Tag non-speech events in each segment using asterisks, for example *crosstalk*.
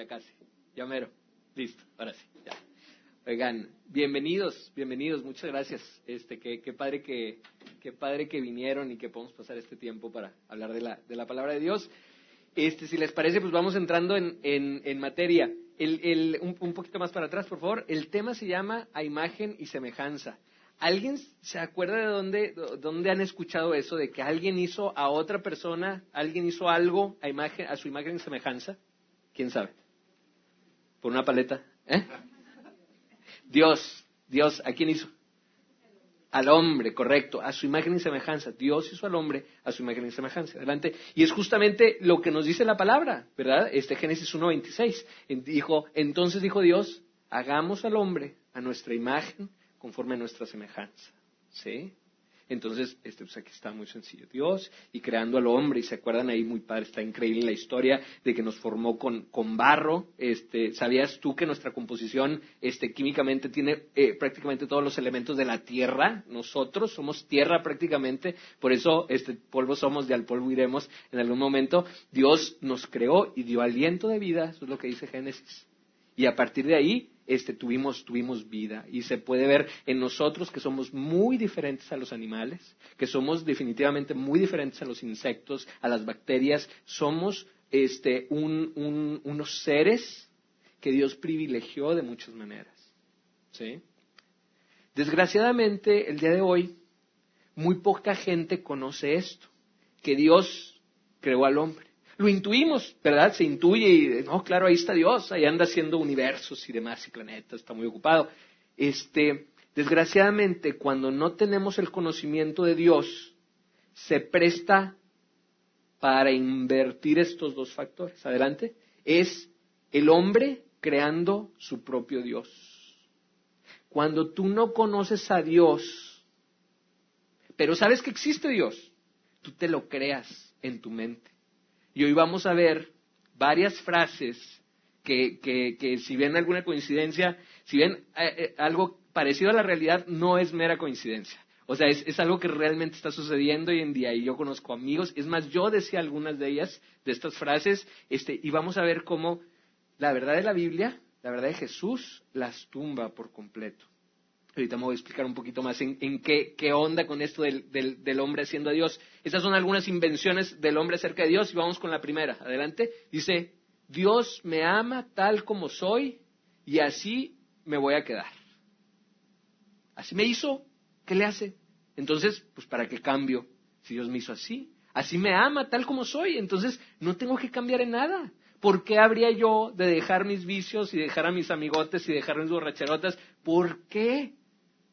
ya casi, ya mero, listo, ahora sí, ya. Oigan, bienvenidos, bienvenidos, muchas gracias. Este, qué, padre que, qué padre que vinieron y que podemos pasar este tiempo para hablar de la, de la palabra de Dios. Este, si les parece, pues vamos entrando en, en, en materia. El, el, un, un poquito más para atrás, por favor. El tema se llama A imagen y semejanza. ¿Alguien se acuerda de dónde, dónde, han escuchado eso, de que alguien hizo a otra persona, alguien hizo algo a, imagen, a su imagen y semejanza? ¿Quién sabe? ¿Por una paleta? ¿Eh? Dios, Dios, ¿a quién hizo? Al hombre, correcto, a su imagen y semejanza. Dios hizo al hombre a su imagen y semejanza. Adelante. Y es justamente lo que nos dice la palabra, ¿verdad? Este Génesis 1.26. Dijo, entonces dijo Dios, hagamos al hombre a nuestra imagen conforme a nuestra semejanza. ¿Sí? Entonces, este, pues aquí está muy sencillo. Dios y creando al hombre, y se acuerdan ahí muy padre, está increíble la historia de que nos formó con, con barro. Este, ¿Sabías tú que nuestra composición este, químicamente tiene eh, prácticamente todos los elementos de la tierra? Nosotros somos tierra prácticamente, por eso este, polvo somos y al polvo iremos en algún momento. Dios nos creó y dio aliento de vida, eso es lo que dice Génesis. Y a partir de ahí este, tuvimos, tuvimos vida. Y se puede ver en nosotros que somos muy diferentes a los animales, que somos definitivamente muy diferentes a los insectos, a las bacterias. Somos este, unos seres que Dios privilegió de muchas maneras. Desgraciadamente, el día de hoy, muy poca gente conoce esto, que Dios creó al hombre lo intuimos, ¿verdad? Se intuye y, no, claro, ahí está Dios, ahí anda haciendo universos y demás y planetas, está muy ocupado. Este, desgraciadamente, cuando no tenemos el conocimiento de Dios, se presta para invertir estos dos factores. Adelante. Es el hombre creando su propio Dios. Cuando tú no conoces a Dios, pero sabes que existe Dios, tú te lo creas en tu mente. Y hoy vamos a ver varias frases que, que, si ven alguna coincidencia, si ven eh, eh, algo parecido a la realidad, no es mera coincidencia. O sea, es, algo que realmente está sucediendo hoy en día y yo conozco amigos. Es más, yo decía algunas de ellas, de estas frases, este, y vamos a ver cómo la verdad de la Biblia, la verdad de Jesús, las tumba por completo. Ahorita me voy a explicar un poquito más en, qué, onda con esto del, hombre haciendo a Dios. Esas son algunas invenciones del hombre acerca de Dios y vamos con la primera. Adelante. Dice, Dios me ama tal como soy y así me voy a quedar. Así me hizo, ¿qué le hace? Entonces, pues para qué cambio si Dios me hizo así. Así me ama tal como soy, entonces no tengo que cambiar en nada. ¿Por qué habría yo de dejar mis vicios y dejar a mis amigotes y dejar mis borracherotas? ¿Por qué?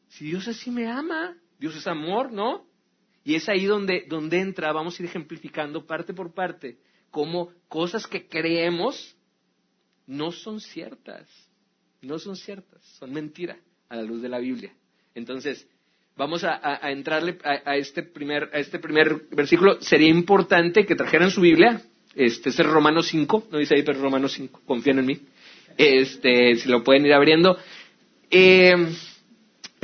Si Dios así me ama, Dios es amor, ¿no? Y es ahí donde, donde entra, vamos a ir ejemplificando parte por parte, cómo cosas que creemos no son ciertas, no son ciertas, son mentiras a la luz de la Biblia. Entonces, vamos a, entrarle a, este primer, a este primer versículo. Sería importante que trajeran su Biblia. Este es el Romano 5, no dice ahí, pero Romano 5, confían en mí. Este, si lo pueden ir abriendo. Eh,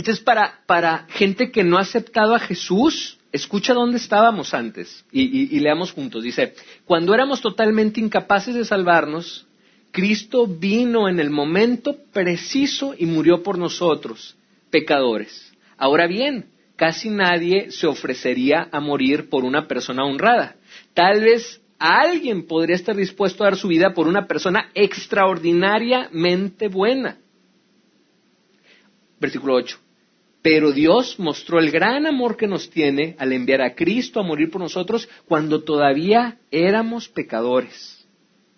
entonces, para, para gente que no ha aceptado a Jesús, escucha dónde estábamos antes y, leamos juntos. Dice, cuando éramos totalmente incapaces de salvarnos, Cristo vino en el momento preciso y murió por nosotros, pecadores. Ahora bien, casi nadie se ofrecería a morir por una persona honrada. Tal vez alguien podría estar dispuesto a dar su vida por una persona extraordinariamente buena. Versículo 8. Pero Dios mostró el gran amor que nos tiene al enviar a Cristo a morir por nosotros cuando todavía éramos pecadores.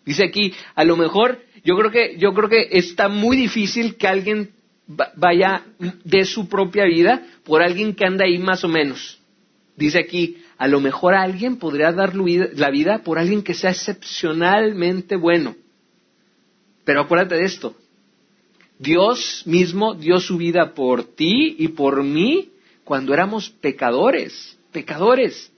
Dice aquí, a lo mejor, yo creo que, yo creo que está muy difícil que alguien vaya de su propia vida por alguien que anda ahí más o menos. Dice aquí, a lo mejor alguien podría dar la vida por alguien que sea excepcionalmente bueno. Pero acuérdate de esto, Dios mismo dio su vida por ti y por mí cuando éramos pecadores, pecadores.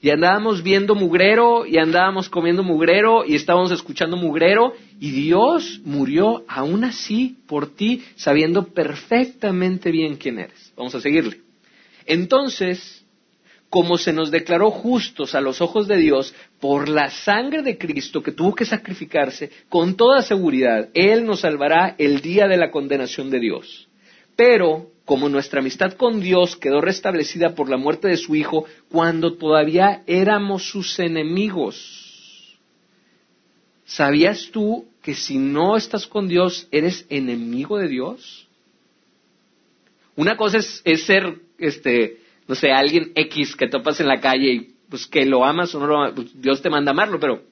Y andábamos viendo mugrero y andábamos comiendo mugrero y estábamos escuchando mugrero y Dios murió aún así por ti sabiendo perfectamente bien quién eres. Vamos a seguirle. Entonces, como se nos declaró justos a los ojos de Dios por la sangre de Cristo que tuvo que sacrificarse, con toda seguridad, Él nos salvará el día de la condenación de Dios. Pero, como nuestra amistad con Dios quedó restablecida por la muerte de su Hijo, cuando todavía éramos sus enemigos, ¿sabías tú que si no estás con Dios, eres enemigo de Dios? Una cosa es, ser, este, no sé, alguien X que topas en la calle y pues que lo amas o no lo amas, pues Dios te manda amarlo, pero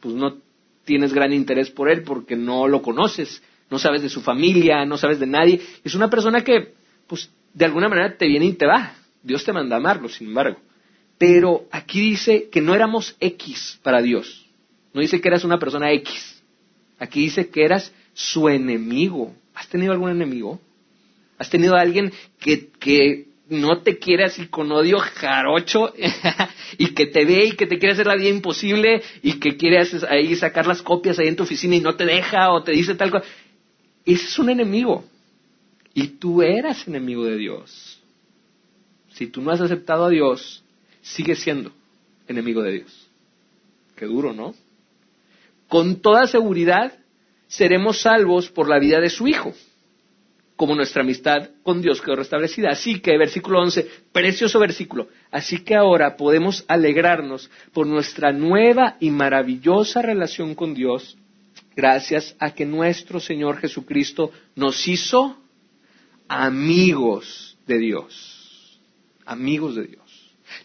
pues no tienes gran interés por él porque no lo conoces, no sabes de su familia, no sabes de nadie. Es una persona que, pues, de alguna manera te viene y te va. Dios te manda amarlo, sin embargo. Pero aquí dice que no éramos X para Dios. No dice que eras una persona X. Aquí dice que eras su enemigo. ¿Has tenido algún enemigo? ¿Has tenido alguien que, que no te quiere así con odio jarocho *laughs* y que te ve y que te quiere hacer la vida imposible y que quiere ahí sacar las copias ahí en tu oficina y no te deja o te dice tal cosa. Ese es un enemigo. Y tú eras enemigo de Dios. Si tú no has aceptado a Dios, sigues siendo enemigo de Dios. Qué duro, ¿no? Con toda seguridad seremos salvos por la vida de su Hijo como nuestra amistad con Dios quedó restablecida. Así que, versículo 11, precioso versículo, así que ahora podemos alegrarnos por nuestra nueva y maravillosa relación con Dios, gracias a que nuestro Señor Jesucristo nos hizo amigos de Dios. Amigos de Dios.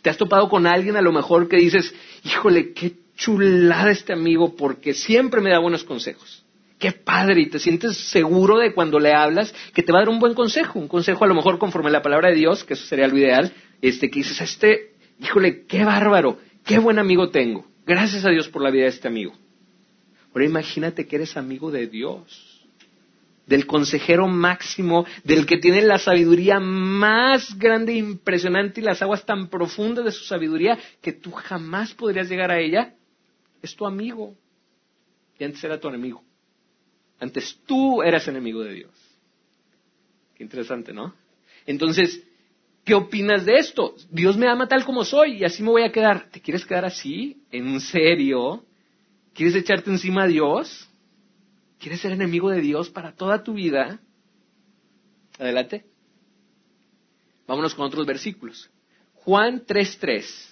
¿Te has topado con alguien a lo mejor que dices, híjole, qué chulada este amigo porque siempre me da buenos consejos? Qué padre, y te sientes seguro de cuando le hablas que te va a dar un buen consejo, un consejo a lo mejor conforme a la palabra de Dios, que eso sería lo ideal, este, que dices, este, híjole, qué bárbaro, qué buen amigo tengo. Gracias a Dios por la vida de este amigo. Ahora imagínate que eres amigo de Dios, del consejero máximo, del que tiene la sabiduría más grande e impresionante y las aguas tan profundas de su sabiduría que tú jamás podrías llegar a ella. Es tu amigo. Y antes era tu enemigo. Antes tú eras enemigo de Dios. Qué interesante, ¿no? Entonces, ¿qué opinas de esto? Dios me ama tal como soy y así me voy a quedar. ¿Te quieres quedar así? ¿En serio? ¿Quieres echarte encima a Dios? ¿Quieres ser enemigo de Dios para toda tu vida? Adelante. Vámonos con otros versículos. Juan 3.3.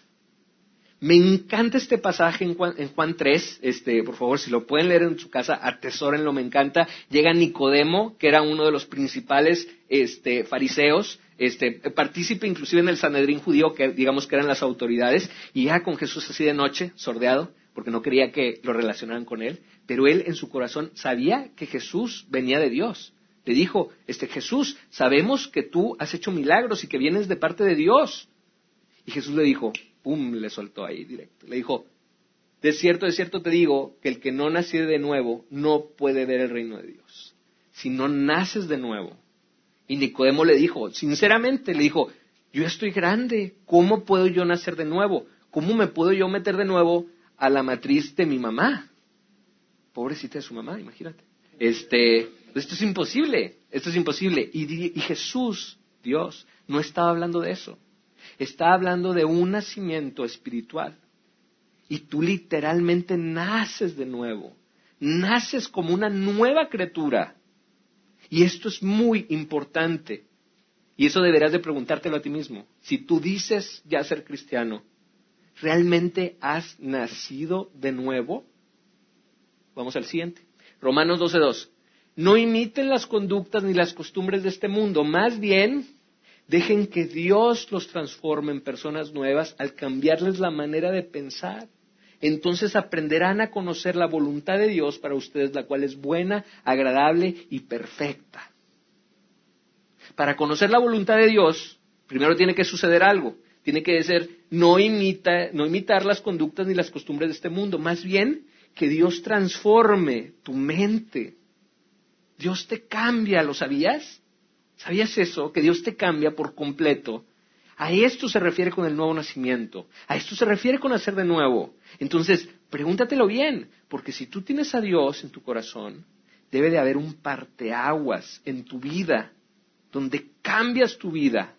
Me encanta este pasaje en Juan, 3, este, por favor, si lo pueden leer en su casa, atesórenlo, me encanta. Llega Nicodemo, que era uno de los principales este, fariseos, este, partícipe inclusive en el Sanedrín judío, que digamos que eran las autoridades, y ya con Jesús así de noche, sordeado, porque no quería que lo relacionaran con él, pero él en su corazón sabía que Jesús venía de Dios. Le dijo, este Jesús, sabemos que tú has hecho milagros y que vienes de parte de Dios. Y Jesús le dijo, le soltó ahí directo. Le dijo, de cierto, de cierto te digo que el que no naciere de nuevo no puede ver el reino de Dios. Si no naces de nuevo. Y Nicodemo le dijo, sinceramente, le dijo, yo estoy grande, ¿cómo puedo yo nacer de nuevo? ¿Cómo me puedo yo meter de nuevo a la matriz de mi mamá? Pobrecita de su mamá, imagínate. Este, esto es imposible, esto es imposible. y Jesús, Dios, no estaba hablando de eso está hablando de un nacimiento espiritual. Y tú literalmente naces de nuevo, naces como una nueva criatura. Y esto es muy importante. Y eso deberás de preguntártelo a ti mismo. Si tú dices ya ser cristiano, ¿realmente has nacido de nuevo? Vamos al siguiente. Romanos 12.2. No imiten las conductas ni las costumbres de este mundo, más bien Dejen que Dios los transforme en personas nuevas al cambiarles la manera de pensar. Entonces aprenderán a conocer la voluntad de Dios para ustedes, la cual es buena, agradable y perfecta. Para conocer la voluntad de Dios, primero tiene que suceder algo. Tiene que ser no, no imitar las conductas ni las costumbres de este mundo, más bien que Dios transforme tu mente. Dios te cambia, ¿lo sabías? ¿Sabías eso? Que Dios te cambia por completo. A esto se refiere con el nuevo nacimiento. A esto se refiere con hacer de nuevo. Entonces, pregúntatelo bien, porque si tú tienes a Dios en tu corazón, debe de haber un parteaguas en tu vida, donde cambias tu vida,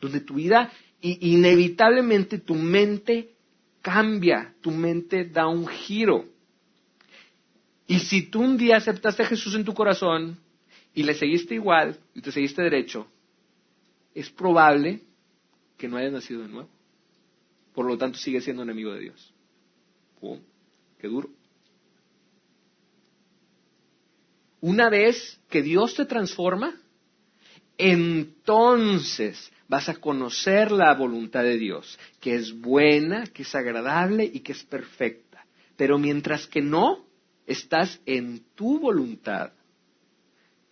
donde tu vida y inevitablemente tu mente cambia, tu mente da un giro. Y si tú un día aceptaste a Jesús en tu corazón y le seguiste igual y te seguiste derecho, es probable que no hayas nacido de nuevo. Por lo tanto, sigue siendo enemigo de Dios. ¡Qué duro! Una vez que Dios te transforma, entonces vas a conocer la voluntad de Dios, que es buena, que es agradable y que es perfecta. Pero mientras que no, estás en tu voluntad,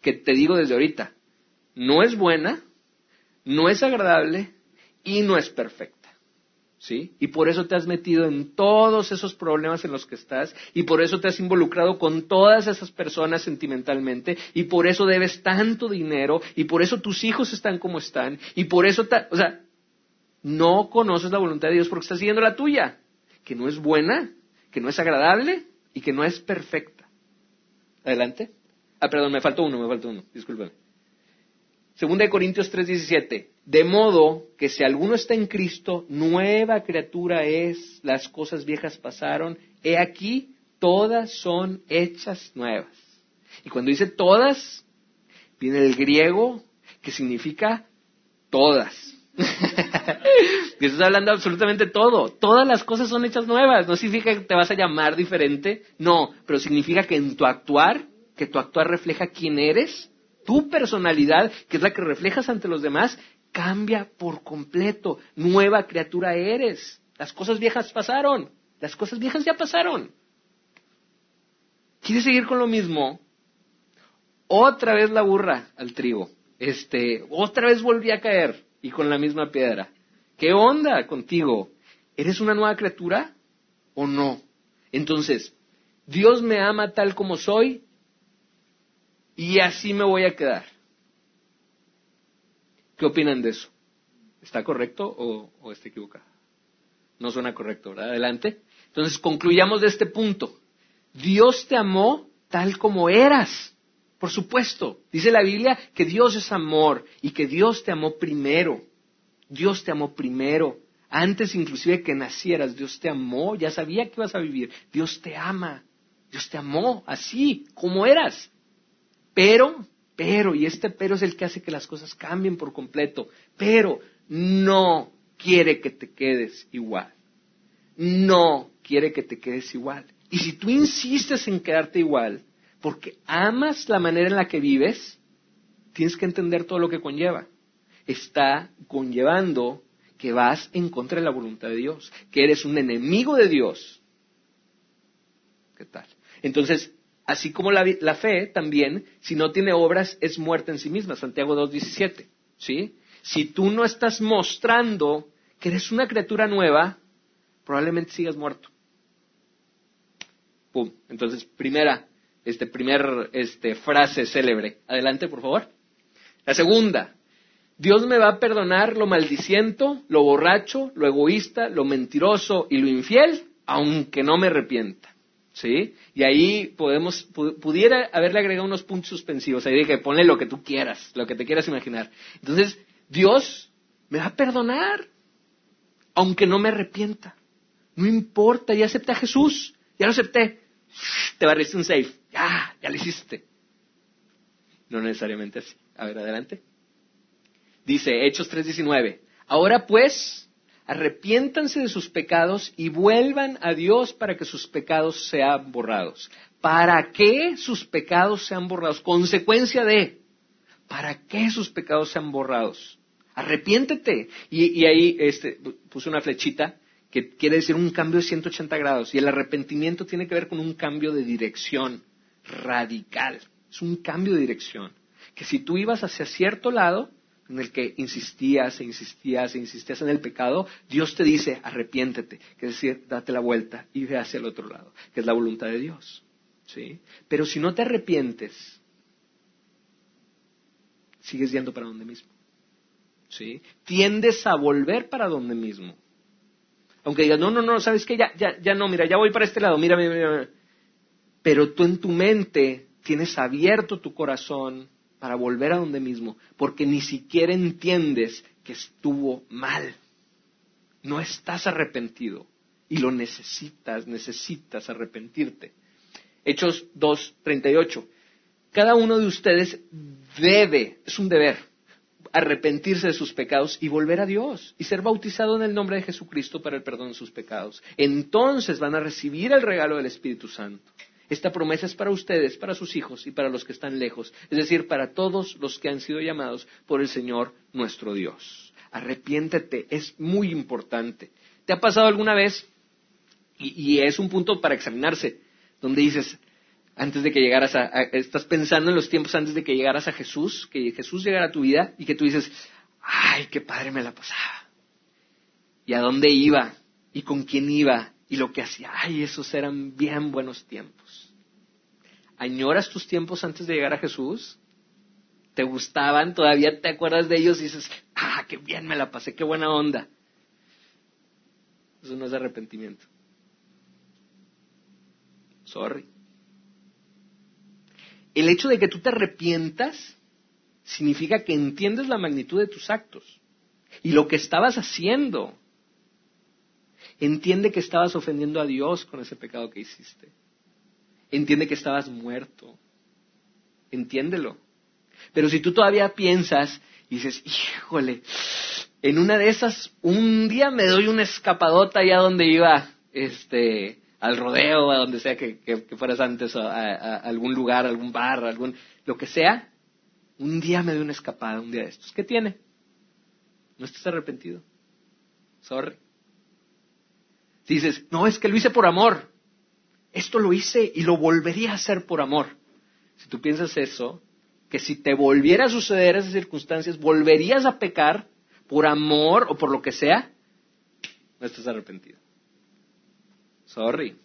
que te digo desde ahorita, no es buena, no es agradable y no es perfecta. ¿Sí? Y por eso te has metido en todos esos problemas en los que estás, y por eso te has involucrado con todas esas personas sentimentalmente, y por eso debes tanto dinero, y por eso tus hijos están como están, y por eso, o sea, no conoces la voluntad de Dios porque estás siguiendo la tuya, que no es buena, que no es agradable y que no es perfecta. Adelante. Ah, perdón, me faltó uno, me faltó uno, discúlpame. Segunda de Corintios 3:17. De modo que si alguno está en Cristo, nueva criatura es, las cosas viejas pasaron, he aquí, todas son hechas nuevas. Y cuando dice todas, viene el griego que significa todas. *laughs* y estás hablando absolutamente todo. Todas las cosas son hechas nuevas. No significa que te vas a llamar diferente, no, pero significa que en tu actuar, que tu actuar refleja quién eres, tu personalidad, que es la que reflejas ante los demás, cambia por completo. Nueva criatura eres. Las cosas viejas pasaron. Las cosas viejas ya pasaron. ¿Quieres seguir con lo mismo? Otra vez la burra al trigo. Este, otra vez volví a caer y con la misma piedra. ¿Qué onda contigo? ¿Eres una nueva criatura o no? Entonces, Dios me ama tal como soy y así me voy a quedar. ¿Qué opinan de eso? ¿Está correcto o, está equivocado? No suena correcto, ¿verdad? Adelante. Entonces, concluyamos de este punto. Dios te amó tal como eras. Por supuesto, dice la Biblia que Dios es amor y que Dios te amó primero. Dios te amó primero. Antes inclusive que nacieras, Dios te amó, ya sabía que ibas a vivir. Dios te ama. Dios te amó así como eras. Pero, pero, y este pero es el que hace que las cosas cambien por completo, pero no quiere que te quedes igual. No quiere que te quedes igual. Y si tú insistes en quedarte igual, porque amas la manera en la que vives, tienes que entender todo lo que conlleva. Está conllevando que vas en contra de la voluntad de Dios, que eres un enemigo de Dios. ¿Qué tal? Entonces, Así como la, fe también, si no tiene obras, es muerta en sí misma. Santiago 2.17. ¿sí? Si tú no estás mostrando que eres una criatura nueva, probablemente sigas muerto. Pum. Entonces, primera, este primer este, frase célebre. Adelante, por favor. La segunda, Dios me va a perdonar lo maldiciento, lo borracho, lo egoísta, lo mentiroso y lo infiel, aunque no me arrepienta. ¿Sí? Y ahí podemos, pudiera haberle agregado unos puntos suspensivos. Ahí dije, ponle lo que tú quieras, lo que te quieras imaginar. Entonces, Dios me va a perdonar, aunque no me arrepienta. No importa, ya acepté a Jesús, ya lo acepté. Te barriste un safe, ya, ya lo hiciste. No necesariamente así. A ver, adelante. Dice Hechos 3:19. Ahora pues, arrepiéntanse de sus pecados y vuelvan a Dios para que sus pecados sean borrados. ¿Para qué sus pecados sean borrados? Consecuencia de, ¿para qué sus pecados sean borrados? Arrepiéntete. Y, ahí este, puse una flechita que quiere decir un cambio de 180 grados. Y el arrepentimiento tiene que ver con un cambio de dirección radical. Es un cambio de dirección. Que si tú ibas hacia cierto lado, en el que insistías e insistías e insistías en el pecado, Dios te dice, arrepiéntete, que es decir, date la vuelta y ve hacia el otro lado, que es la voluntad de Dios. ¿sí? Pero si no te arrepientes, sigues yendo para donde mismo. ¿sí? Tiendes a volver para donde mismo. Aunque digas, no, no, no, ¿sabes qué? Ya, ya, ya no, mira, ya voy para este lado, mira, mira, mira. Pero tú en tu mente tienes abierto tu corazón para volver a donde mismo, porque ni siquiera entiendes que estuvo mal. no estás arrepentido y lo necesitas, necesitas arrepentirte. Hechos 2.38. Cada uno de ustedes debe, es un deber, arrepentirse de sus pecados y volver a Dios y ser bautizado en el nombre de Jesucristo para el perdón de sus pecados. Entonces van a recibir el regalo del Espíritu Santo. Esta promesa es para ustedes, para sus hijos y para los que están lejos, es decir, para todos los que han sido llamados por el Señor nuestro Dios. Arrepiéntete, es muy importante. ¿Te ha pasado alguna vez? Y, es un punto para examinarse, donde dices, antes de que llegaras a, estás pensando en los tiempos antes de que llegaras a Jesús, que Jesús llegara a tu vida y que tú dices, ay, qué padre me la pasaba. Y a dónde iba, y con quién iba, y lo que hacía, ay, esos eran bien buenos tiempos. ¿Añoras tus tiempos antes de llegar a Jesús? ¿Te gustaban? ¿Todavía te acuerdas de ellos y dices, ah, qué bien me la pasé, qué buena onda? Eso no es arrepentimiento. Sorry. El hecho de que tú te arrepientas significa que entiendes la magnitud de tus actos y lo que estabas haciendo. Entiende que estabas ofendiendo a Dios con ese pecado que hiciste. Entiende que estabas muerto. Entiéndelo. Pero si tú todavía piensas y dices, híjole, en una de esas, un día me doy una escapadota allá donde iba, este, al rodeo, a donde sea que, fueras antes, a, algún lugar, algún bar, algún, lo que sea, un día me doy una escapada, un día de estos. ¿Qué tiene? No estás arrepentido. Sorry. Dices, no, es que lo hice por amor. Esto lo hice y lo volvería a hacer por amor. Si tú piensas eso, que si te volviera a suceder esas circunstancias, volverías a pecar por amor o por lo que sea, no estás arrepentido. Sorry,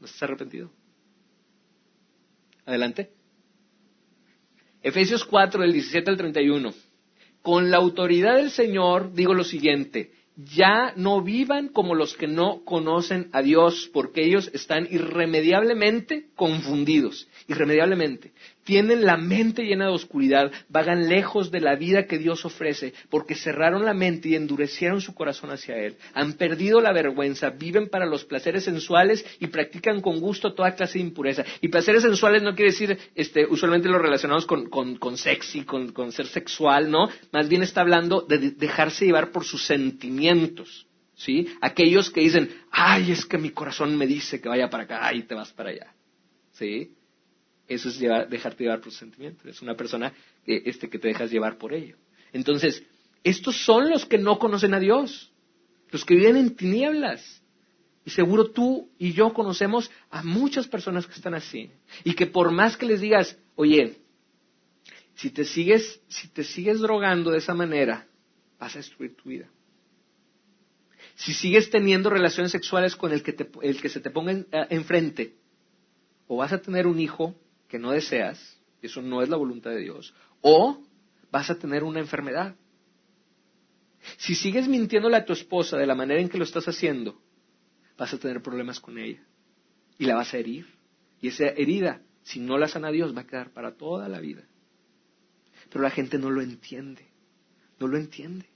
no estás arrepentido. Adelante. Efesios 4, del 17 al 31. Con la autoridad del Señor digo lo siguiente, ya no vivan como los que no conocen a Dios, porque ellos están irremediablemente confundidos, irremediablemente. Tienen la mente llena de oscuridad, vagan lejos de la vida que Dios ofrece, porque cerraron la mente y endurecieron su corazón hacia Él. Han perdido la vergüenza, viven para los placeres sensuales y practican con gusto toda clase de impureza. Y placeres sensuales no quiere decir, este, usualmente lo relacionamos con, con, con sexy, con, con ser sexual, ¿no? Más bien está hablando de dejarse llevar por sus sentimientos. ¿Sí? Aquellos que dicen, ay, es que mi corazón me dice que vaya para acá, y te vas para allá. ¿Sí? Eso es dejarte llevar por sentimientos. Es una persona este, que te dejas llevar por ello. Entonces, estos son los que no conocen a Dios, los que viven en tinieblas. Y seguro tú y yo conocemos a muchas personas que están así. Y que por más que les digas, oye, si te sigues, si te sigues drogando de esa manera, vas a destruir tu vida. Si sigues teniendo relaciones sexuales con el que, el que se te ponga enfrente, o vas a tener un hijo que no deseas, eso no es la voluntad de Dios, o vas a tener una enfermedad. Si sigues mintiéndole a tu esposa de la manera en que lo estás haciendo, vas a tener problemas con ella y la vas a herir. Y esa herida, si no la sana Dios, va a quedar para toda la vida. Pero la gente no lo entiende, no lo entiende.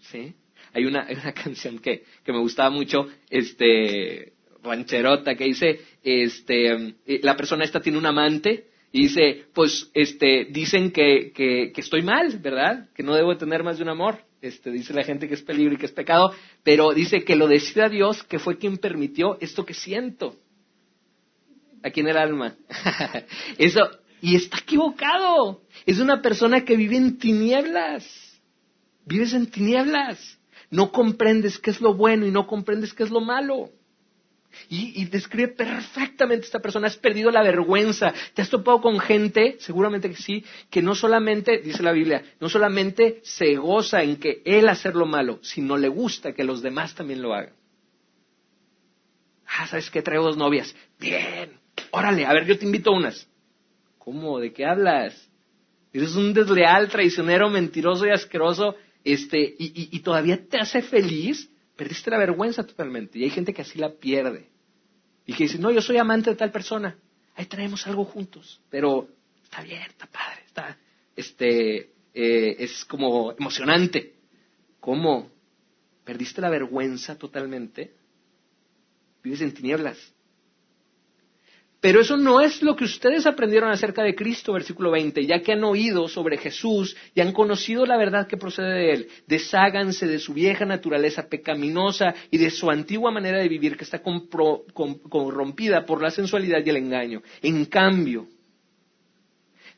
¿Sí? Hay una, *laughs* una canción que, que me gustaba mucho, este, rancherota que dice, este, eh, la persona esta tiene un amante y dice, pues, este, dicen que, que, estoy mal, ¿verdad? Que no debo tener más de un amor. Este, dice la gente que es peligro y que es pecado, pero dice que lo decida Dios, que fue quien permitió esto que siento aquí en el alma. *laughs* Eso, y está equivocado. Es una persona que vive en tinieblas. Vives en tinieblas. No comprendes qué es lo bueno y no comprendes qué es lo malo. Y, describe perfectamente esta persona. Has perdido la vergüenza. Te has topado con gente, seguramente que sí, que no solamente, dice la Biblia, no solamente se goza en que él hacer lo malo, sino le gusta que los demás también lo hagan. Ah, ¿sabes qué? Traigo dos novias. Bien. Órale, a ver, yo te invito a unas. ¿Cómo? ¿De qué hablas? Eres un desleal, traicionero, mentiroso y asqueroso, este, y todavía te hace feliz Perdiste la vergüenza totalmente. Y hay gente que así la pierde. Y que dice, no, yo soy amante de tal persona. Ahí traemos algo juntos. Pero está bien, está padre, está, este, eh, es como emocionante. ¿Cómo? perdiste la vergüenza totalmente, vives en tinieblas. Pero eso no es lo que ustedes aprendieron acerca de Cristo, versículo 20, ya que han oído sobre Jesús y han conocido la verdad que procede de Él. Desháganse de su vieja naturaleza pecaminosa y de su antigua manera de vivir que está corrompida por la sensualidad y el engaño. En cambio,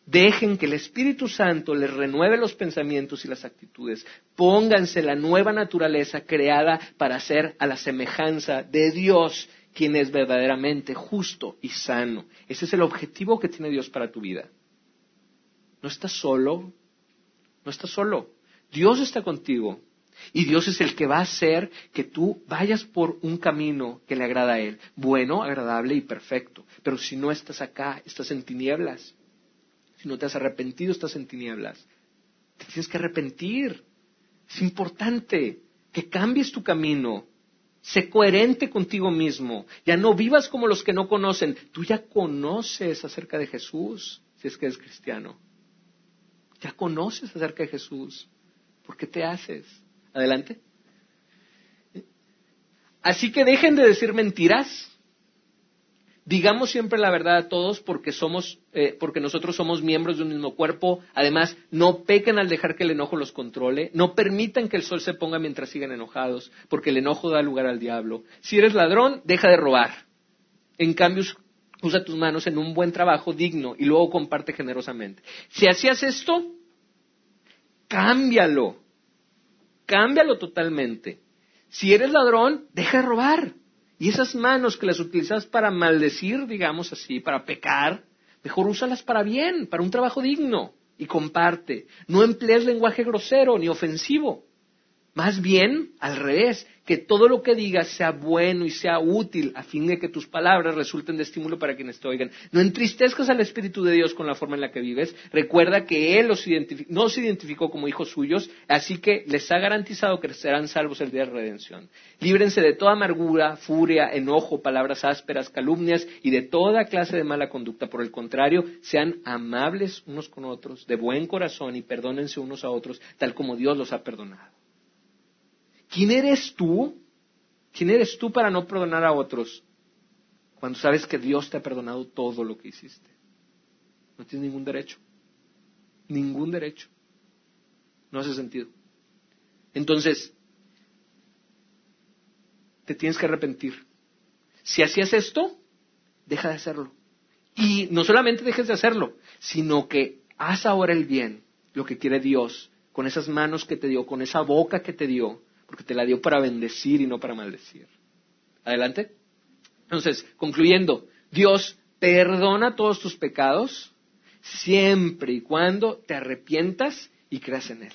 Dejen que el Espíritu Santo les renueve los pensamientos y las actitudes. Pónganse la nueva naturaleza creada para ser a la semejanza de Dios quien es verdaderamente justo y sano. Ese es el objetivo que tiene Dios para tu vida. No estás solo, no estás solo. Dios está contigo. Y Dios es el que va a hacer que tú vayas por un camino que le agrada a Él. Bueno, agradable y perfecto. Pero si no estás acá, estás en tinieblas. Si no te has arrepentido, estás en tinieblas. Te tienes que arrepentir. Es importante que cambies tu camino. Sé coherente contigo mismo. Ya no vivas como los que no conocen. Tú ya conoces acerca de Jesús, si es que eres cristiano. Ya conoces acerca de Jesús. ¿Por qué te haces? Adelante. Así que dejen de decir mentiras Digamos siempre la verdad a todos porque somos, eh, porque nosotros somos miembros de un mismo cuerpo. Además, no pequen al dejar que el enojo los controle. No permitan que el sol se ponga mientras sigan enojados, porque el enojo da lugar al diablo. Si eres ladrón, deja de robar. En cambio, usa tus manos en un buen trabajo digno y luego comparte generosamente. Si hacías esto, cámbialo. Cámbialo totalmente. Si eres ladrón, deja de robar. Y esas manos que las utilizas para maldecir, digamos así, para pecar, mejor úsalas para bien, para un trabajo digno y comparte. No emplees lenguaje grosero ni ofensivo. Más bien, al revés, que todo lo que digas sea bueno y sea útil a fin de que tus palabras resulten de estímulo para quienes te oigan. No entristezcas al Espíritu de Dios con la forma en la que vives. Recuerda que Él los no se identificó como hijos suyos, así que les ha garantizado que serán salvos el día de redención. Líbrense de toda amargura, furia, enojo, palabras ásperas, calumnias y de toda clase de mala conducta. Por el contrario, sean amables unos con otros, de buen corazón y perdónense unos a otros, tal como Dios los ha perdonado. ¿Quién eres tú? ¿Quién eres tú para no perdonar a otros cuando sabes que Dios te ha perdonado todo lo que hiciste? No tienes ningún derecho. Ningún derecho. No hace sentido. Entonces, te tienes que arrepentir. Si hacías esto, deja de hacerlo. Y no solamente dejes de hacerlo, sino que haz ahora el bien, lo que quiere Dios, con esas manos que te dio, con esa boca que te dio, porque te la dio para bendecir y no para maldecir. Adelante. Entonces, concluyendo, Dios perdona todos tus pecados siempre y cuando te arrepientas y creas en Él.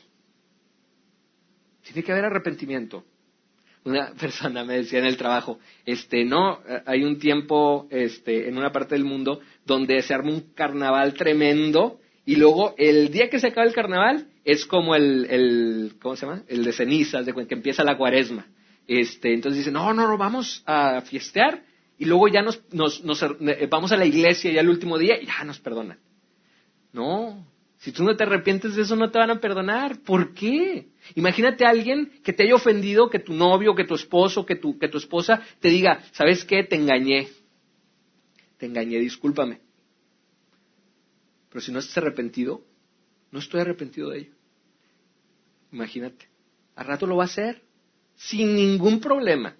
Tiene que haber arrepentimiento. Una *laughs* persona me decía en el trabajo, este, no, hay un tiempo, este, en una parte del mundo donde se arma un carnaval tremendo y luego el día que se acaba el carnaval es como el, el ¿cómo se llama? El de cenizas, de que empieza la cuaresma. Este, entonces dice, no, no, no, vamos a fiestear y luego ya nos, nos, nos, eh, vamos a la iglesia ya el último día y ya nos perdonan. No, si tú no te arrepientes de eso no te van a perdonar. ¿Por qué? Imagínate a alguien que te haya ofendido, que tu novio, que tu esposo, que tu, que tu esposa te diga, ¿sabes qué? Te engañé. Te engañé, discúlpame. Pero si no estás arrepentido, no estoy arrepentido de ello. Imagínate. A rato lo va a hacer. Sin ningún problema.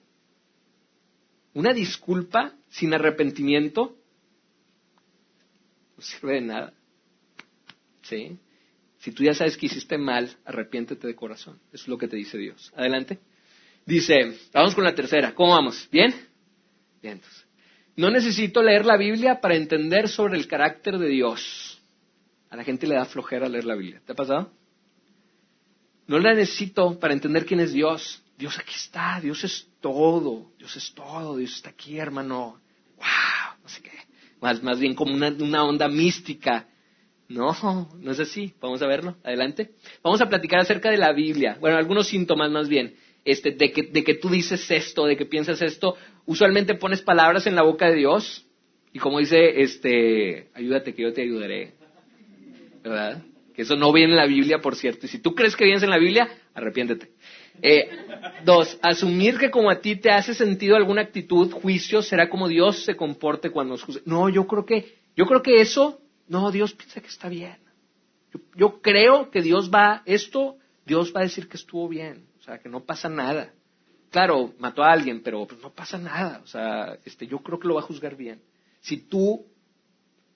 Una disculpa sin arrepentimiento no sirve de nada. ¿Sí? Si tú ya sabes que hiciste mal, arrepiéntete de corazón. Eso es lo que te dice Dios. Adelante. Dice, vamos con la tercera. ¿Cómo vamos? ¿Bien? Bien, entonces. No necesito leer la Biblia para entender sobre el carácter de Dios. La gente le da flojera leer la Biblia. ¿Te ha pasado? No la necesito para entender quién es Dios. Dios aquí está, Dios es todo, Dios es todo, Dios está aquí, hermano. ¡Wow! No sé qué. Más, más bien como una, una onda mística. No, no es así. Vamos a verlo. Adelante. Vamos a platicar acerca de la Biblia. Bueno, algunos síntomas más bien. Este, de, que, de que tú dices esto, de que piensas esto. Usualmente pones palabras en la boca de Dios. Y como dice, este, ayúdate que yo te ayudaré. ¿Verdad? Que eso no viene en la Biblia, por cierto. Y si tú crees que vienes en la Biblia, arrepiéntete. Eh, dos, asumir que como a ti te hace sentido alguna actitud, juicio, será como Dios se comporte cuando nos juzgue. No, yo creo que, yo creo que eso, no, Dios piensa que está bien. Yo, yo creo que Dios va, esto, Dios va a decir que estuvo bien, o sea, que no pasa nada. Claro, mató a alguien, pero pues, no pasa nada, o sea, este, yo creo que lo va a juzgar bien. Si tú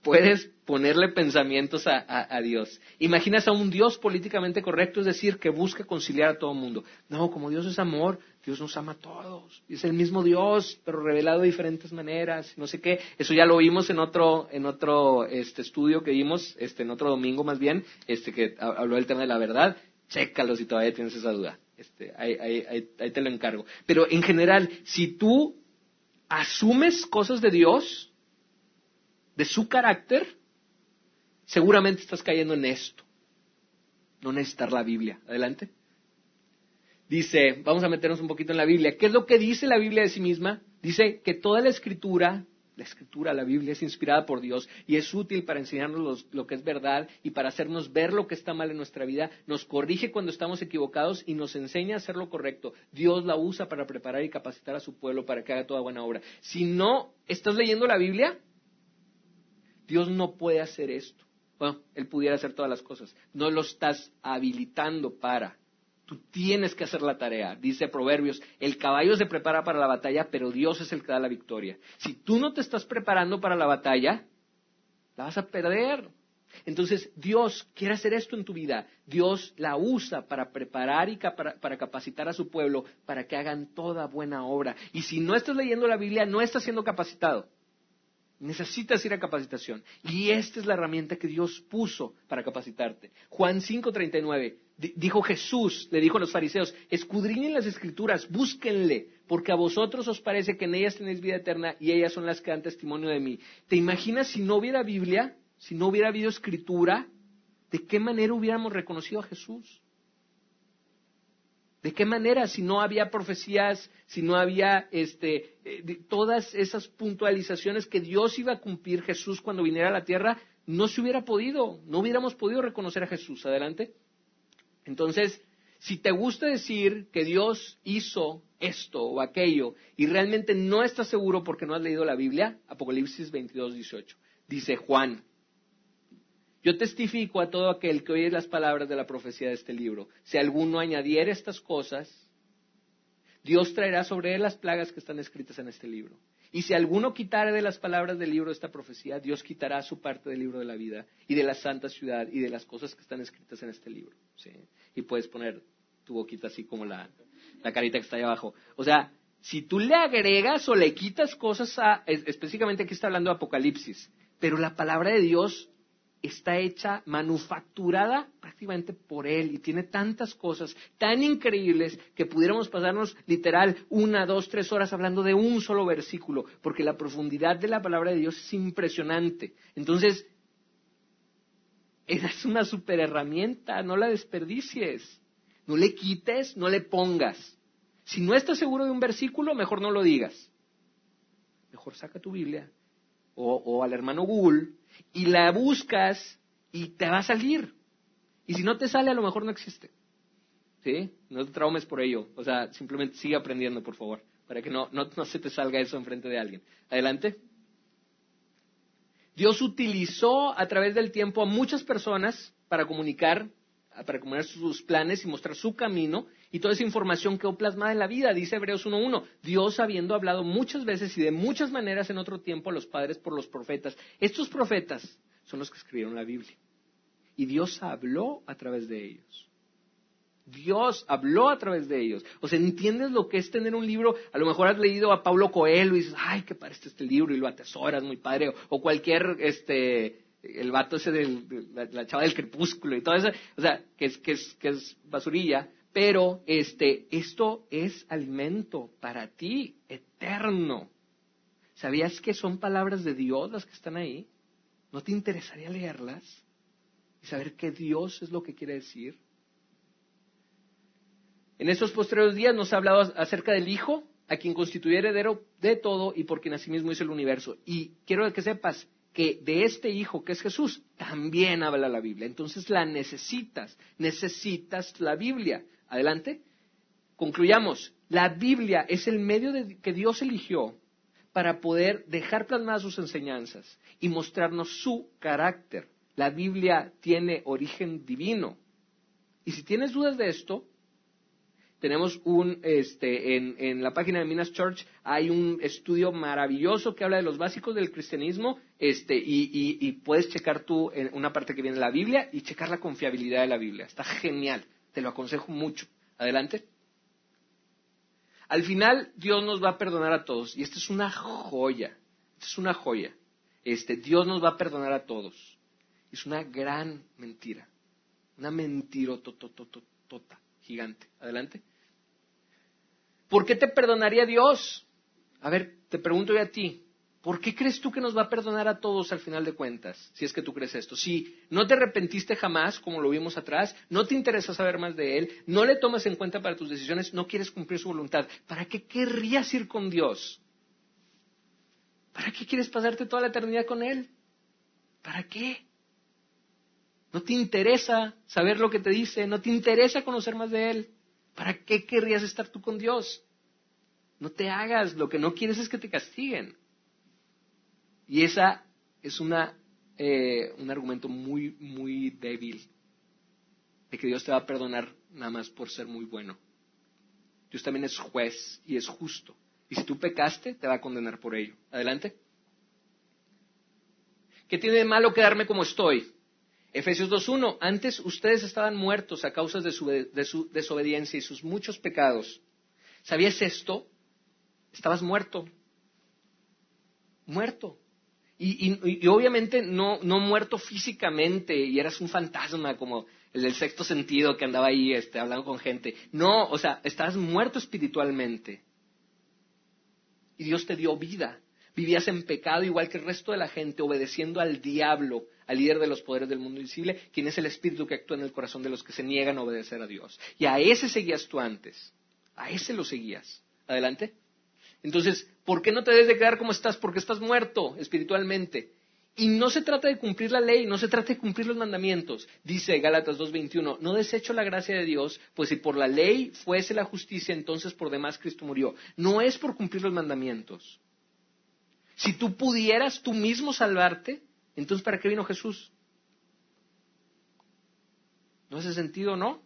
puedes ponerle pensamientos a, Dios. Imaginas a un Dios políticamente correcto, es decir, que busca conciliar a todo el mundo. No, como Dios es amor, Dios nos ama a todos. Es el mismo Dios, pero revelado de diferentes maneras, no sé qué. Eso ya lo vimos en otro, en otro este, estudio que vimos, este, en otro domingo más bien, este, que habló del tema de la verdad. Chécalo si todavía tienes esa duda. Este, ahí, ahí te lo encargo. Pero en general, si tú asumes cosas de Dios, de su carácter, seguramente estás cayendo en esto. No necesitar la Biblia. Adelante. Dice, vamos a meternos un poquito en la Biblia. ¿Qué es lo que dice la Biblia de sí misma? Dice que toda la escritura, la escritura, la Biblia, es inspirada por Dios y es útil para enseñarnos lo que es verdad y para hacernos ver lo que está mal en nuestra vida. Nos corrige cuando estamos equivocados y nos enseña a hacer lo correcto. Dios la usa para preparar y capacitar a su pueblo para que haga toda buena obra. Si no estás leyendo la Biblia, Dios no puede hacer esto. Bueno, Él pudiera hacer todas las cosas. No lo estás habilitando para. Tú tienes que hacer la tarea. Dice Proverbios, el caballo se prepara para la batalla, pero Dios es el que da la victoria. Si tú no te estás preparando para la batalla, la vas a perder. Entonces, Dios quiere hacer esto en tu vida. Dios la usa para preparar y para, capacitar a su pueblo para que hagan toda buena obra. Y si no estás leyendo la Biblia, no estás siendo capacitado. Necesitas ir a capacitación. Y esta es la herramienta que Dios puso para capacitarte. Juan 5:39, dijo Jesús, le dijo a los fariseos, escudriñen las escrituras, búsquenle, porque a vosotros os parece que en ellas tenéis vida eterna y ellas son las que dan testimonio de mí. ¿Te imaginas si no hubiera Biblia, si no hubiera habido escritura, de qué manera hubiéramos reconocido a Jesús? ¿De qué manera? Si no había profecías, si no había este, eh, todas esas puntualizaciones que Dios iba a cumplir Jesús cuando viniera a la tierra, no se hubiera podido, no hubiéramos podido reconocer a Jesús. Adelante. Entonces, si te gusta decir que Dios hizo esto o aquello y realmente no estás seguro porque no has leído la Biblia, Apocalipsis 22, 18, dice Juan, yo testifico a todo aquel que oye las palabras de la profecía de este libro. Si alguno añadiera estas cosas, Dios traerá sobre él las plagas que están escritas en este libro. Y si alguno quitare de las palabras del libro esta profecía, Dios quitará su parte del libro de la vida y de la santa ciudad y de las cosas que están escritas en este libro. Y puedes poner tu boquita así como la, la carita que está ahí abajo. O sea, si tú le agregas o le quitas cosas a, específicamente aquí está hablando de Apocalipsis, pero la palabra de Dios está hecha, manufacturada prácticamente por Él y tiene tantas cosas tan increíbles que pudiéramos pasarnos literal una, dos, tres horas hablando de un solo versículo, porque la profundidad de la palabra de Dios es impresionante. Entonces, es una super herramienta, no la desperdicies, no le quites, no le pongas. Si no estás seguro de un versículo, mejor no lo digas. Mejor saca tu Biblia o, o al hermano Google y la buscas y te va a salir. Y si no te sale, a lo mejor no existe. ¿Sí? No te traumes por ello. O sea, simplemente sigue aprendiendo, por favor, para que no, no, se te salga eso enfrente de alguien. Adelante. Dios utilizó a través del tiempo a muchas personas para comunicar, para comunicar sus planes y mostrar su camino y toda esa información quedó plasmada en la vida, dice Hebreos 1.1. Dios habiendo hablado muchas veces y de muchas maneras en otro tiempo a los padres por los profetas. Estos profetas son los que escribieron la Biblia. Y Dios habló a través de ellos. Dios habló a través de ellos. O sea, ¿entiendes lo que es tener un libro? A lo mejor has leído a Pablo Coelho y dices, ay, qué parece este libro y lo atesoras, muy padre. O, cualquier, este, el vato ese de la, chava del crepúsculo y todo eso. O sea, que es, que es, que es basurilla. Pero este, esto es alimento para ti, eterno. ¿Sabías que son palabras de Dios las que están ahí? ¿No te interesaría leerlas y saber qué Dios es lo que quiere decir? En estos posteriores días nos ha hablado acerca del Hijo, a quien constituye heredero de todo y por quien asimismo hizo el universo. Y quiero que sepas que de este Hijo que es Jesús también habla la Biblia. Entonces la necesitas, necesitas la Biblia. Adelante. concluyamos, la Biblia es el medio que Dios eligió para poder dejar plasmadas sus enseñanzas y mostrarnos su carácter. La Biblia tiene origen divino. Y si tienes dudas de esto, tenemos un, este, en, la página de Minas Church hay un estudio maravilloso que habla de los básicos del cristianismo, este, y, y puedes checar tú en una parte que viene de la Biblia y checar la confiabilidad de la Biblia. Está genial, te lo aconsejo mucho. Adelante. Al final, Dios nos va a perdonar a todos, y esta es una joya, es una joya. Este, Dios nos va a perdonar a todos. Es una gran mentira, una mentirotototota gigante. Adelante. ¿Por qué te perdonaría Dios? A ver, te pregunto yo a ti, ¿por qué crees tú que nos va a perdonar a todos al final de cuentas? Si es que tú crees esto. Si no te arrepentiste jamás, como lo vimos atrás, no te interesa saber más de Él, no le tomas en cuenta para tus decisiones, no quieres cumplir su voluntad, ¿para qué querrías ir con Dios? ¿Para qué quieres pasarte toda la eternidad con Él? ¿Para qué? No te interesa saber lo que te dice, no te interesa conocer más de Él. ¿Para qué querrías estar tú con Dios? No te hagas, lo que no quieres es que te castiguen. Y esa es una, eh, un argumento muy, muy débil de que Dios te va a perdonar nada más por ser muy bueno. Dios también es juez y es justo. Y si tú pecaste, te va a condenar por ello. Adelante. ¿Qué tiene de malo quedarme como estoy? Efesios 2.1, antes ustedes estaban muertos a causa de su, desobediencia y sus muchos pecados. ¿Sabías esto? Estabas muerto. Muerto. Y, obviamente no, no, muerto físicamente y eras un fantasma como el del sexto sentido que andaba ahí este, hablando con gente. No, o sea, estabas muerto espiritualmente. Y Dios te dio vida. Vivías en pecado igual que el resto de la gente, obedeciendo al diablo, al líder de los poderes del mundo invisible, quien es el espíritu que actúa en el corazón de los que se niegan a obedecer a Dios. Y a ese seguías tú antes. A ese lo seguías. Adelante. Entonces, ¿por qué no te debes de quedar como estás? Porque estás muerto espiritualmente. Y no se trata de cumplir la ley, no se trata de cumplir los mandamientos. Dice Gálatas 2.21, no desecho la gracia de Dios, pues si por la ley fuese la justicia, entonces por demás Cristo murió. No es por cumplir los mandamientos. Si tú pudieras tú mismo salvarte, entonces, ¿para qué vino Jesús? ¿No hace sentido, no?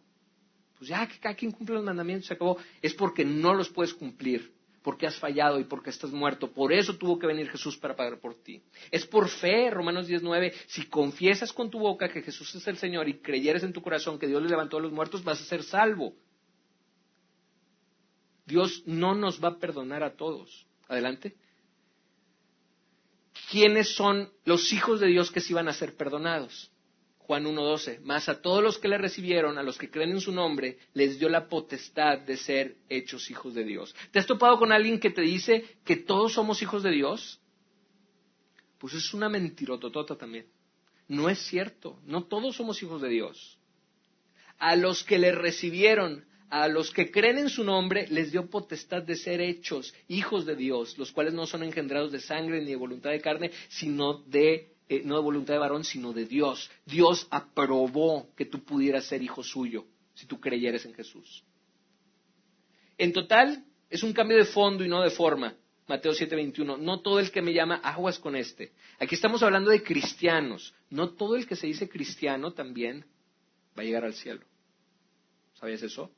Pues ya que cada quien cumple los mandamientos, se acabó. Es porque no los puedes cumplir, porque has fallado y porque estás muerto. Por eso tuvo que venir Jesús para pagar por ti. Es por fe, Romanos 19. Si confiesas con tu boca que Jesús es el Señor y creyeres en tu corazón que Dios le levantó a los muertos, vas a ser salvo. Dios no nos va a perdonar a todos. Adelante quiénes son los hijos de Dios que se iban a ser perdonados. Juan 1.12, más a todos los que le recibieron, a los que creen en su nombre, les dio la potestad de ser hechos hijos de Dios. ¿Te has topado con alguien que te dice que todos somos hijos de Dios? Pues es una mentirototota también. No es cierto, no todos somos hijos de Dios. A los que le recibieron, a los que creen en su nombre les dio potestad de ser hechos hijos de Dios, los cuales no son engendrados de sangre ni de voluntad de carne, sino de eh, no de voluntad de varón, sino de Dios. Dios aprobó que tú pudieras ser hijo suyo si tú creyeres en Jesús. En total, es un cambio de fondo y no de forma. Mateo 7:21, no todo el que me llama aguas con este. Aquí estamos hablando de cristianos. No todo el que se dice cristiano también va a llegar al cielo. ¿Sabías eso?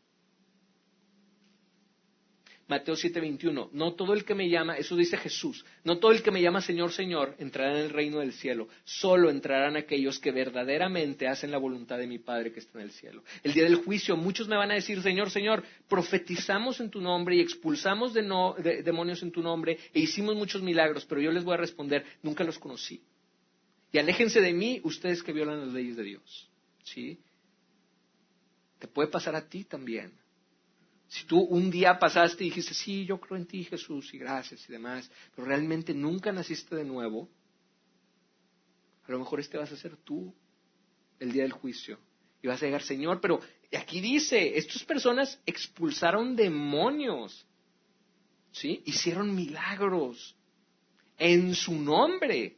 Mateo 7:21, no todo el que me llama, eso dice Jesús, no todo el que me llama Señor, Señor, entrará en el reino del cielo, solo entrarán aquellos que verdaderamente hacen la voluntad de mi Padre que está en el cielo. El día del juicio muchos me van a decir, Señor, Señor, profetizamos en tu nombre y expulsamos demonios en tu nombre e hicimos muchos milagros, pero yo les voy a responder, nunca los conocí. Y aléjense de mí ustedes que violan las leyes de Dios. ¿Sí? Te puede pasar a ti también. Si tú un día pasaste y dijiste, sí, yo creo en ti, Jesús, y gracias y demás, pero realmente nunca naciste de nuevo, a lo mejor este vas a ser tú el día del juicio. Y vas a llegar, Señor, pero aquí dice, estas personas expulsaron demonios, ¿sí? Hicieron milagros en su nombre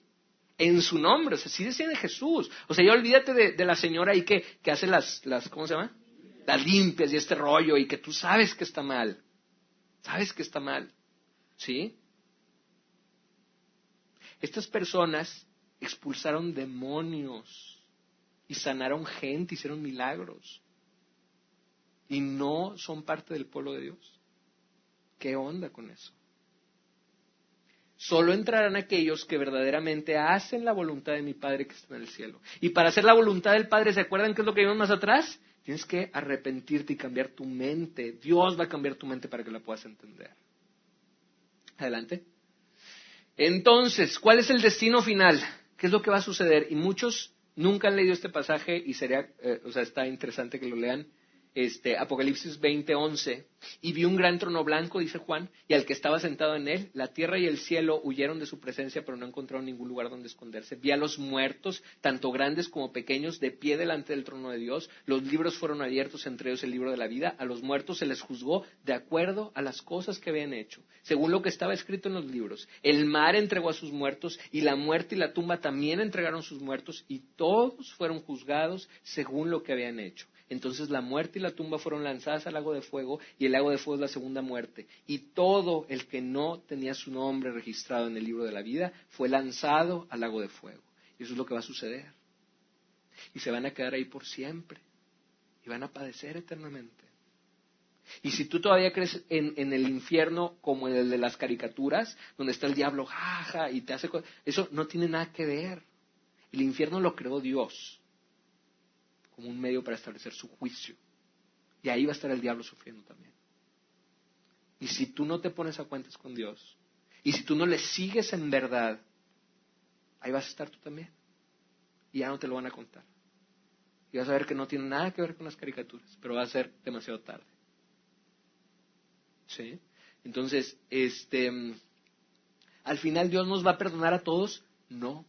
en su nombre. O sea, sí decían de Jesús. O sea, ya olvídate de, la señora ahí que, hace las, las, ¿cómo se llama? Las limpias y este rollo y que tú sabes que está mal. Sabes que está mal. ¿Sí? Estas personas expulsaron demonios y sanaron gente, hicieron milagros. Y no son parte del pueblo de Dios. ¿Qué onda con eso? Solo entrarán aquellos que verdaderamente hacen la voluntad de mi Padre que está en el cielo. Y para hacer la voluntad del Padre, ¿se acuerdan qué es lo que vimos más atrás? Tienes que arrepentirte y cambiar tu mente. Dios va a cambiar tu mente para que la puedas entender. Adelante. Entonces, ¿cuál es el destino final? ¿Qué es lo que va a suceder? Y muchos nunca han leído este pasaje y sería, eh, o sea, está interesante que lo lean este, Apocalipsis 20:11, y vi un gran trono blanco, dice Juan, y al que estaba sentado en él, la tierra y el cielo huyeron de su presencia, pero no encontraron ningún lugar donde esconderse. Vi a los muertos, tanto grandes como pequeños, de pie delante del trono de Dios. Los libros fueron abiertos, entre ellos el libro de la vida. A los muertos se les juzgó de acuerdo a las cosas que habían hecho, según lo que estaba escrito en los libros. El mar entregó a sus muertos, y la muerte y la tumba también entregaron sus muertos, y todos fueron juzgados según lo que habían hecho. Entonces la muerte y la tumba fueron lanzadas al lago de fuego y el lago de fuego es la segunda muerte. Y todo el que no tenía su nombre registrado en el libro de la vida fue lanzado al lago de fuego. Y eso es lo que va a suceder. Y se van a quedar ahí por siempre. Y van a padecer eternamente. Y si tú todavía crees en, el infierno como en el de las caricaturas, donde está el diablo, jaja, y te hace cosas, eso no tiene nada que ver. El infierno lo creó Dios como un medio para establecer su juicio. Y ahí va a estar el diablo sufriendo también. Y si tú no te pones a cuentas con Dios, y si tú no le sigues en verdad, ahí vas a estar tú también. Y ya no te lo van a contar. Y vas a ver que no tiene nada que ver con las caricaturas, pero va a ser demasiado tarde. ¿Sí? Entonces, este, al final Dios nos va a perdonar a todos, no.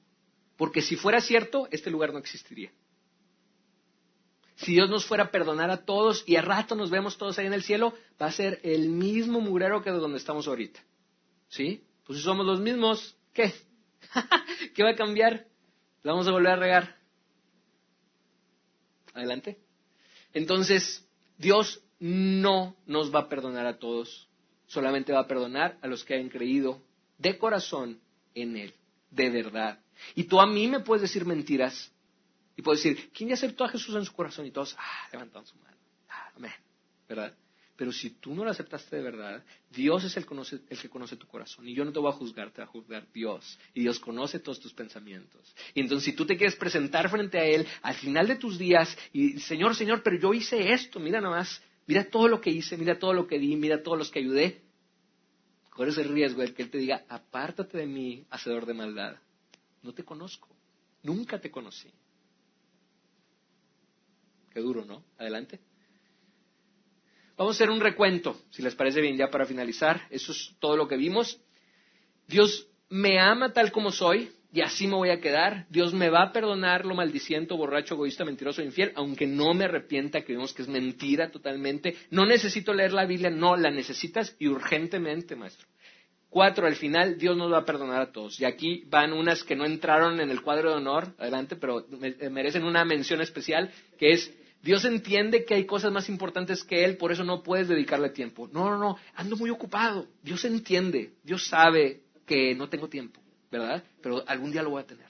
Porque si fuera cierto, este lugar no existiría si Dios nos fuera a perdonar a todos y a rato nos vemos todos ahí en el cielo, va a ser el mismo mugrero que de donde estamos ahorita. ¿Sí? Pues si somos los mismos, ¿qué? *laughs* ¿Qué va a cambiar? ¿La vamos a volver a regar? Adelante. Entonces, Dios no nos va a perdonar a todos, solamente va a perdonar a los que hayan creído de corazón en Él, de verdad. Y tú a mí me puedes decir mentiras, y puedo decir, ¿quién ya aceptó a Jesús en su corazón? Y todos, ah, levantan su mano. Ah, amén. ¿Verdad? Pero si tú no lo aceptaste de verdad, Dios es el, el, que conoce tu corazón. Y yo no te voy a juzgar, te va a juzgar Dios. Y Dios conoce todos tus pensamientos. Y entonces si tú te quieres presentar frente a Él al final de tus días y, Señor, Señor, pero yo hice esto, mira nada más, mira todo lo que hice, mira todo lo que di, mira todos los que ayudé. Corres el riesgo de que Él te diga, apártate de mí, hacedor de maldad. No te conozco. Nunca te conocí. Qué duro, ¿no? Adelante. Vamos a hacer un recuento, si les parece bien, ya para finalizar. Eso es todo lo que vimos. Dios me ama tal como soy y así me voy a quedar. Dios me va a perdonar lo maldiciento, borracho, egoísta, mentiroso, infiel, aunque no me arrepienta, que vemos que es mentira totalmente. No necesito leer la Biblia, no, la necesitas y urgentemente, maestro. Cuatro, al final Dios nos va a perdonar a todos. Y aquí van unas que no entraron en el cuadro de honor, adelante, pero merecen una mención especial, que es Dios entiende que hay cosas más importantes que Él, por eso no puedes dedicarle tiempo. No, no, no, ando muy ocupado. Dios entiende, Dios sabe que no tengo tiempo, ¿verdad? Pero algún día lo voy a tener.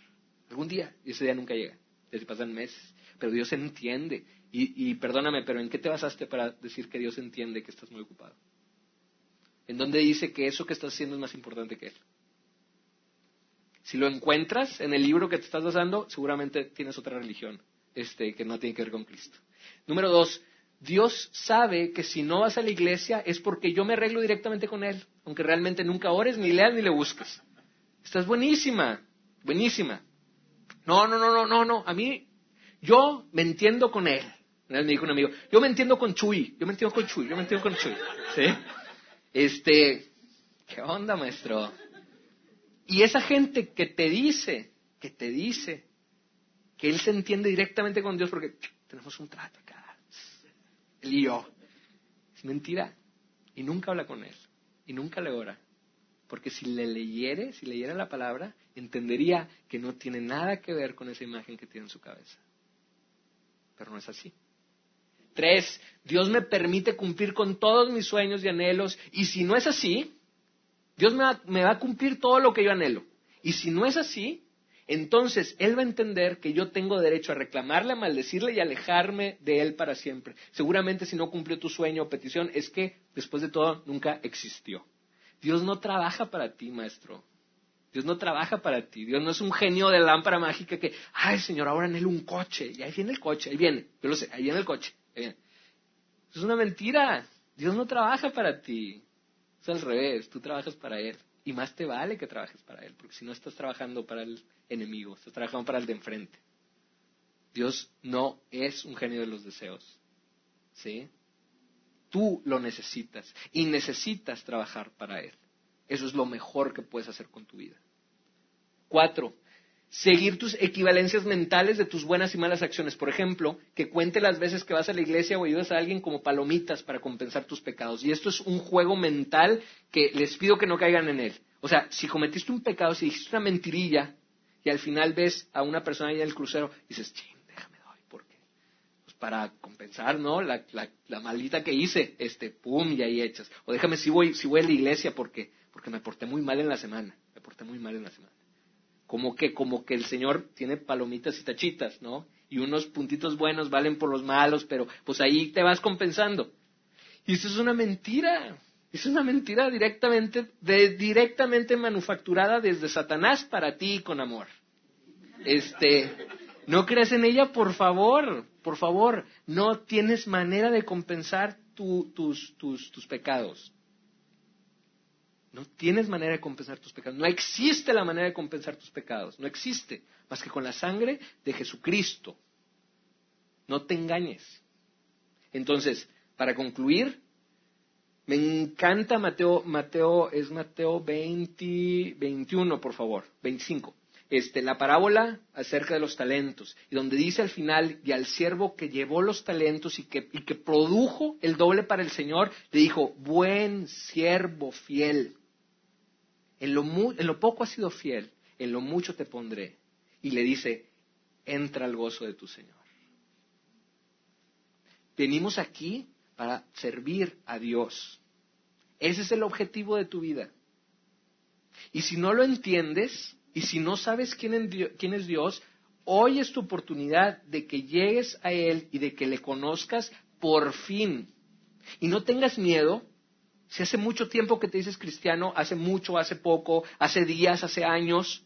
Algún día, y ese día nunca llega. Se pasan meses. Pero Dios entiende. Y, y perdóname, pero ¿en qué te basaste para decir que Dios entiende que estás muy ocupado? en donde dice que eso que estás haciendo es más importante que Él. Si lo encuentras en el libro que te estás basando, seguramente tienes otra religión este, que no tiene que ver con Cristo. Número dos, Dios sabe que si no vas a la iglesia es porque yo me arreglo directamente con Él, aunque realmente nunca ores, ni leas, ni le busques. Estás buenísima, buenísima. No, no, no, no, no, no. A mí, yo me entiendo con Él. Me dijo un amigo, yo me entiendo con Chuy, yo me entiendo con Chuy, yo me entiendo con Chuy. ¿Sí? Este, ¿qué onda, maestro? Y esa gente que te dice, que te dice, que él se entiende directamente con Dios porque tenemos un trato acá, él y yo, es mentira. Y nunca habla con él, y nunca le ora. Porque si le leyere, si leyera la palabra, entendería que no tiene nada que ver con esa imagen que tiene en su cabeza. Pero no es así. Tres, Dios me permite cumplir con todos mis sueños y anhelos. Y si no es así, Dios me va, me va a cumplir todo lo que yo anhelo. Y si no es así, entonces Él va a entender que yo tengo derecho a reclamarle, a maldecirle y alejarme de Él para siempre. Seguramente si no cumplió tu sueño o petición es que después de todo nunca existió. Dios no trabaja para ti, maestro. Dios no trabaja para ti. Dios no es un genio de lámpara mágica que, ay Señor, ahora anhelo un coche. Y ahí viene el coche, ahí viene. Yo lo sé, ahí viene el coche. Es una mentira. Dios no trabaja para ti. Es al revés, tú trabajas para Él. Y más te vale que trabajes para Él, porque si no estás trabajando para el enemigo, estás trabajando para el de enfrente. Dios no es un genio de los deseos. ¿Sí? Tú lo necesitas y necesitas trabajar para Él. Eso es lo mejor que puedes hacer con tu vida. Cuatro, seguir tus equivalencias mentales de tus buenas y malas acciones. Por ejemplo, que cuente las veces que vas a la iglesia o ayudas a alguien como palomitas para compensar tus pecados. Y esto es un juego mental que les pido que no caigan en él. O sea, si cometiste un pecado, si dijiste una mentirilla y al final ves a una persona ahí en el crucero y dices, ching, déjame doy, ¿por qué? Pues para compensar, ¿no? La, la, maldita que hice, este, pum, y ahí echas. O déjame si voy, si voy a la iglesia porque, porque me porté muy mal en la semana. Me porté muy mal en la semana como que, como que el Señor tiene palomitas y tachitas, ¿no? Y unos puntitos buenos valen por los malos, pero pues ahí te vas compensando. Y eso es una mentira. Es una mentira directamente, directamente manufacturada desde Satanás para ti con amor. Este, no creas en ella, por favor, por favor. No tienes manera de compensar tus, tus, tus pecados. No tienes manera de compensar tus pecados. No existe la manera de compensar tus pecados. No existe. Más que con la sangre de Jesucristo. No te engañes. Entonces, para concluir, me encanta Mateo, Mateo, es Mateo 20, 21, por favor, 25. Este, la parábola acerca de los talentos, y donde dice al final, y al siervo que llevó los talentos y que, y que produjo el doble para el Señor, le dijo, buen siervo fiel, en lo, poco has sido fiel, en lo mucho te pondré. Y le dice, entra al gozo de tu Señor. Venimos aquí para servir a Dios. Ese es el objetivo de tu vida. Y si no lo entiendes, y si no sabes quién, es Dios, hoy es tu oportunidad de que llegues a Él y de que le conozcas por fin. Y no tengas miedo si hace mucho tiempo que te dices cristiano, hace mucho, hace poco, hace días, hace años,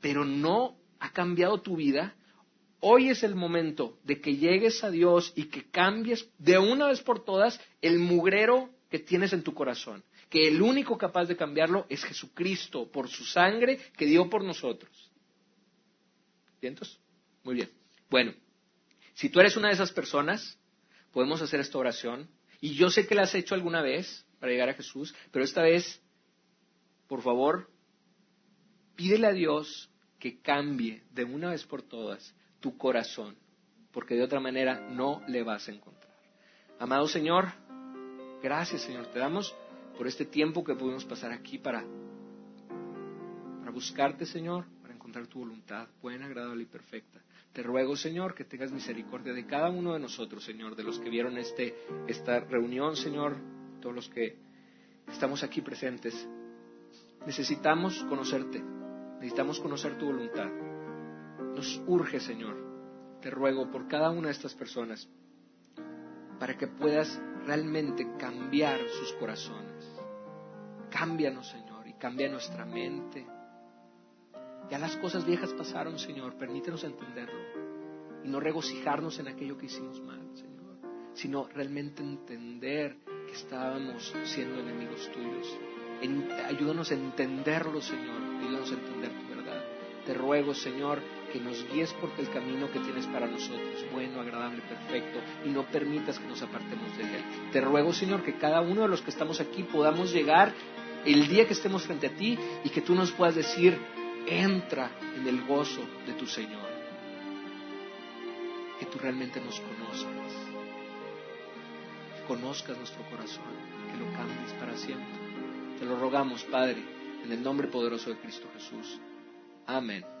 pero no ha cambiado tu vida, hoy es el momento de que llegues a Dios y que cambies de una vez por todas el mugrero que tienes en tu corazón. Que el único capaz de cambiarlo es Jesucristo por su sangre que dio por nosotros. ¿Vientos? Muy bien. Bueno, si tú eres una de esas personas, podemos hacer esta oración. Y yo sé que la has hecho alguna vez, para llegar a Jesús, pero esta vez, por favor, pídele a Dios que cambie de una vez por todas tu corazón, porque de otra manera no le vas a encontrar. Amado Señor, gracias Señor, te damos por este tiempo que pudimos pasar aquí para, para buscarte Señor, para encontrar tu voluntad buena, agradable y perfecta. Te ruego, Señor, que tengas misericordia de cada uno de nosotros, Señor, de los que vieron este, esta reunión, Señor, todos los que estamos aquí presentes, necesitamos conocerte, necesitamos conocer tu voluntad. Nos urge, Señor, te ruego por cada una de estas personas, para que puedas realmente cambiar sus corazones. Cámbianos, Señor, y cambia nuestra mente. Ya las cosas viejas pasaron, Señor, permítenos entenderlo y no regocijarnos en aquello que hicimos mal, Señor, sino realmente entender que estábamos siendo enemigos tuyos. ayúdanos a entenderlo, Señor. Ayúdanos a entender tu verdad. Te ruego, Señor, que nos guíes por el camino que tienes para nosotros, bueno, agradable, perfecto, y no permitas que nos apartemos de él. Te ruego, Señor, que cada uno de los que estamos aquí podamos llegar el día que estemos frente a ti y que tú nos puedas decir, entra en el gozo de tu Señor. Que tú realmente nos conozcas conozcas nuestro corazón, que lo cambies para siempre. Te lo rogamos, Padre, en el nombre poderoso de Cristo Jesús. Amén.